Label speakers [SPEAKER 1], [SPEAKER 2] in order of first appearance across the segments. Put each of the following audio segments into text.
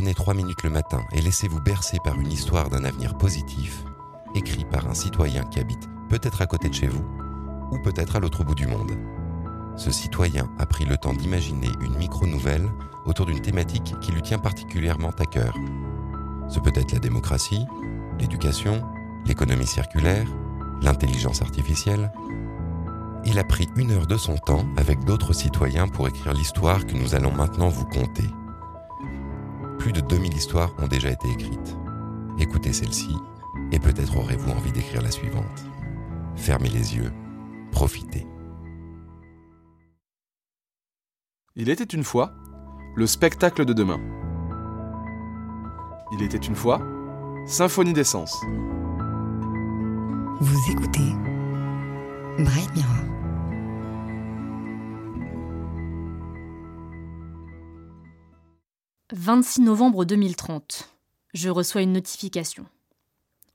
[SPEAKER 1] Prenez trois minutes le matin et laissez-vous bercer par une histoire d'un avenir positif, écrit par un citoyen qui habite peut-être à côté de chez vous, ou peut-être à l'autre bout du monde. Ce citoyen a pris le temps d'imaginer une micro-nouvelle autour d'une thématique qui lui tient particulièrement à cœur. Ce peut être la démocratie, l'éducation, l'économie circulaire, l'intelligence artificielle. Il a pris une heure de son temps avec d'autres citoyens pour écrire l'histoire que nous allons maintenant vous conter. Plus de 2000 histoires ont déjà été écrites. Écoutez celle-ci et peut-être aurez-vous envie d'écrire la suivante. Fermez les yeux, profitez.
[SPEAKER 2] Il était une fois le spectacle de demain. Il était une fois Symphonie d'essence.
[SPEAKER 3] Vous écoutez Bright Mirror.
[SPEAKER 4] « 26 novembre 2030. Je reçois une notification.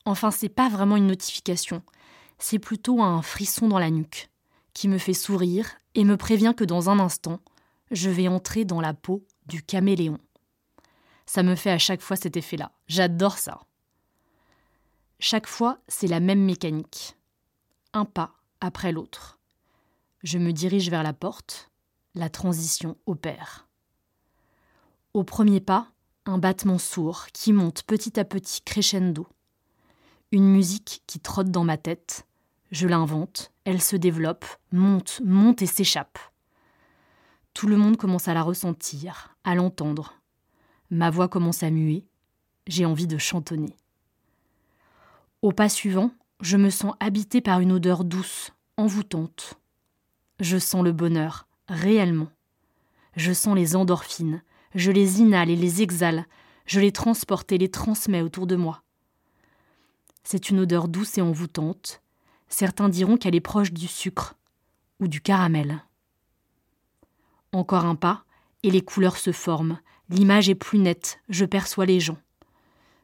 [SPEAKER 4] Enfin, c'est pas vraiment une notification, c'est plutôt un frisson dans la nuque, qui me fait sourire et me prévient que dans un instant, je vais entrer dans la peau du caméléon. Ça me fait à chaque fois cet effet-là. J'adore ça. Chaque fois, c'est la même mécanique. Un pas après l'autre. Je me dirige vers la porte. La transition opère. Au premier pas, un battement sourd qui monte petit à petit crescendo. Une musique qui trotte dans ma tête. Je l'invente, elle se développe, monte, monte et s'échappe. Tout le monde commence à la ressentir, à l'entendre. Ma voix commence à muer. J'ai envie de chantonner. Au pas suivant, je me sens habité par une odeur douce, envoûtante. Je sens le bonheur, réellement. Je sens les endorphines, je les inhale et les exhale, je les transporte et les transmets autour de moi. C'est une odeur douce et envoûtante. Certains diront qu'elle est proche du sucre ou du caramel. Encore un pas, et les couleurs se forment, l'image est plus nette, je perçois les gens.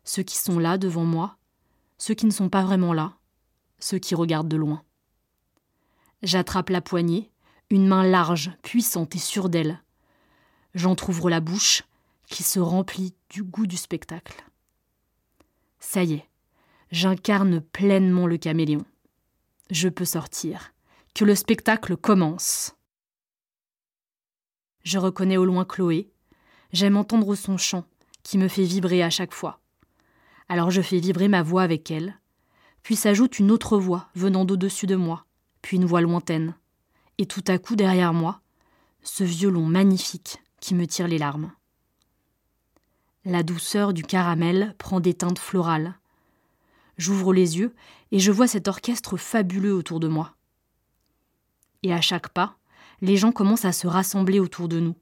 [SPEAKER 4] Ceux qui sont là devant moi, ceux qui ne sont pas vraiment là, ceux qui regardent de loin. J'attrape la poignée, une main large, puissante et sûre d'elle. J'entr'ouvre la bouche, qui se remplit du goût du spectacle. Ça y est, j'incarne pleinement le caméléon. Je peux sortir, que le spectacle commence. Je reconnais au loin Chloé. J'aime entendre son chant, qui me fait vibrer à chaque fois. Alors je fais vibrer ma voix avec elle. Puis s'ajoute une autre voix venant d'au-dessus de moi, puis une voix lointaine. Et tout à coup derrière moi, ce violon magnifique qui me tire les larmes. La douceur du caramel prend des teintes florales. J'ouvre les yeux et je vois cet orchestre fabuleux autour de moi. Et à chaque pas, les gens commencent à se rassembler autour de nous,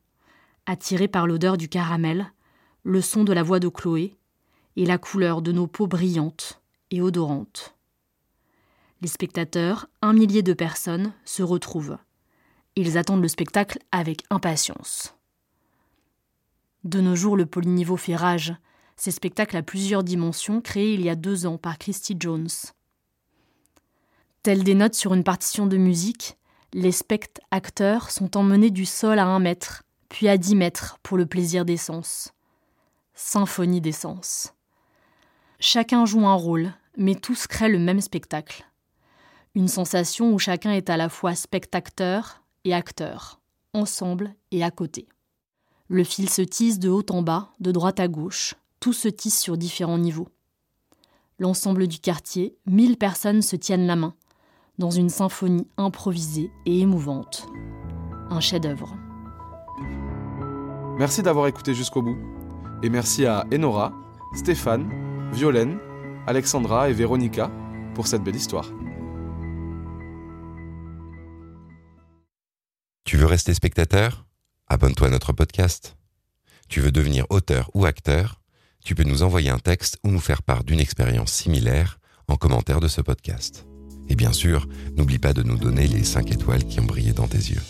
[SPEAKER 4] attirés par l'odeur du caramel, le son de la voix de Chloé et la couleur de nos peaux brillantes et odorantes. Les spectateurs, un millier de personnes, se retrouvent. Ils attendent le spectacle avec impatience. De nos jours, le polyniveau fait rage. Ces spectacles à plusieurs dimensions créés il y a deux ans par Christy Jones. Telles des notes sur une partition de musique, les spectateurs sont emmenés du sol à un mètre, puis à dix mètres pour le plaisir des sens. Symphonie des sens. Chacun joue un rôle, mais tous créent le même spectacle. Une sensation où chacun est à la fois spectateur et acteur, ensemble et à côté. Le fil se tisse de haut en bas, de droite à gauche, tout se tisse sur différents niveaux. L'ensemble du quartier, mille personnes se tiennent la main, dans une symphonie improvisée et émouvante. Un chef-d'œuvre.
[SPEAKER 2] Merci d'avoir écouté jusqu'au bout. Et merci à Enora, Stéphane, Violaine, Alexandra et Véronica pour cette belle histoire.
[SPEAKER 1] Tu veux rester spectateur? Abonne-toi à notre podcast. Tu veux devenir auteur ou acteur? Tu peux nous envoyer un texte ou nous faire part d'une expérience similaire en commentaire de ce podcast. Et bien sûr, n'oublie pas de nous donner les 5 étoiles qui ont brillé dans tes yeux.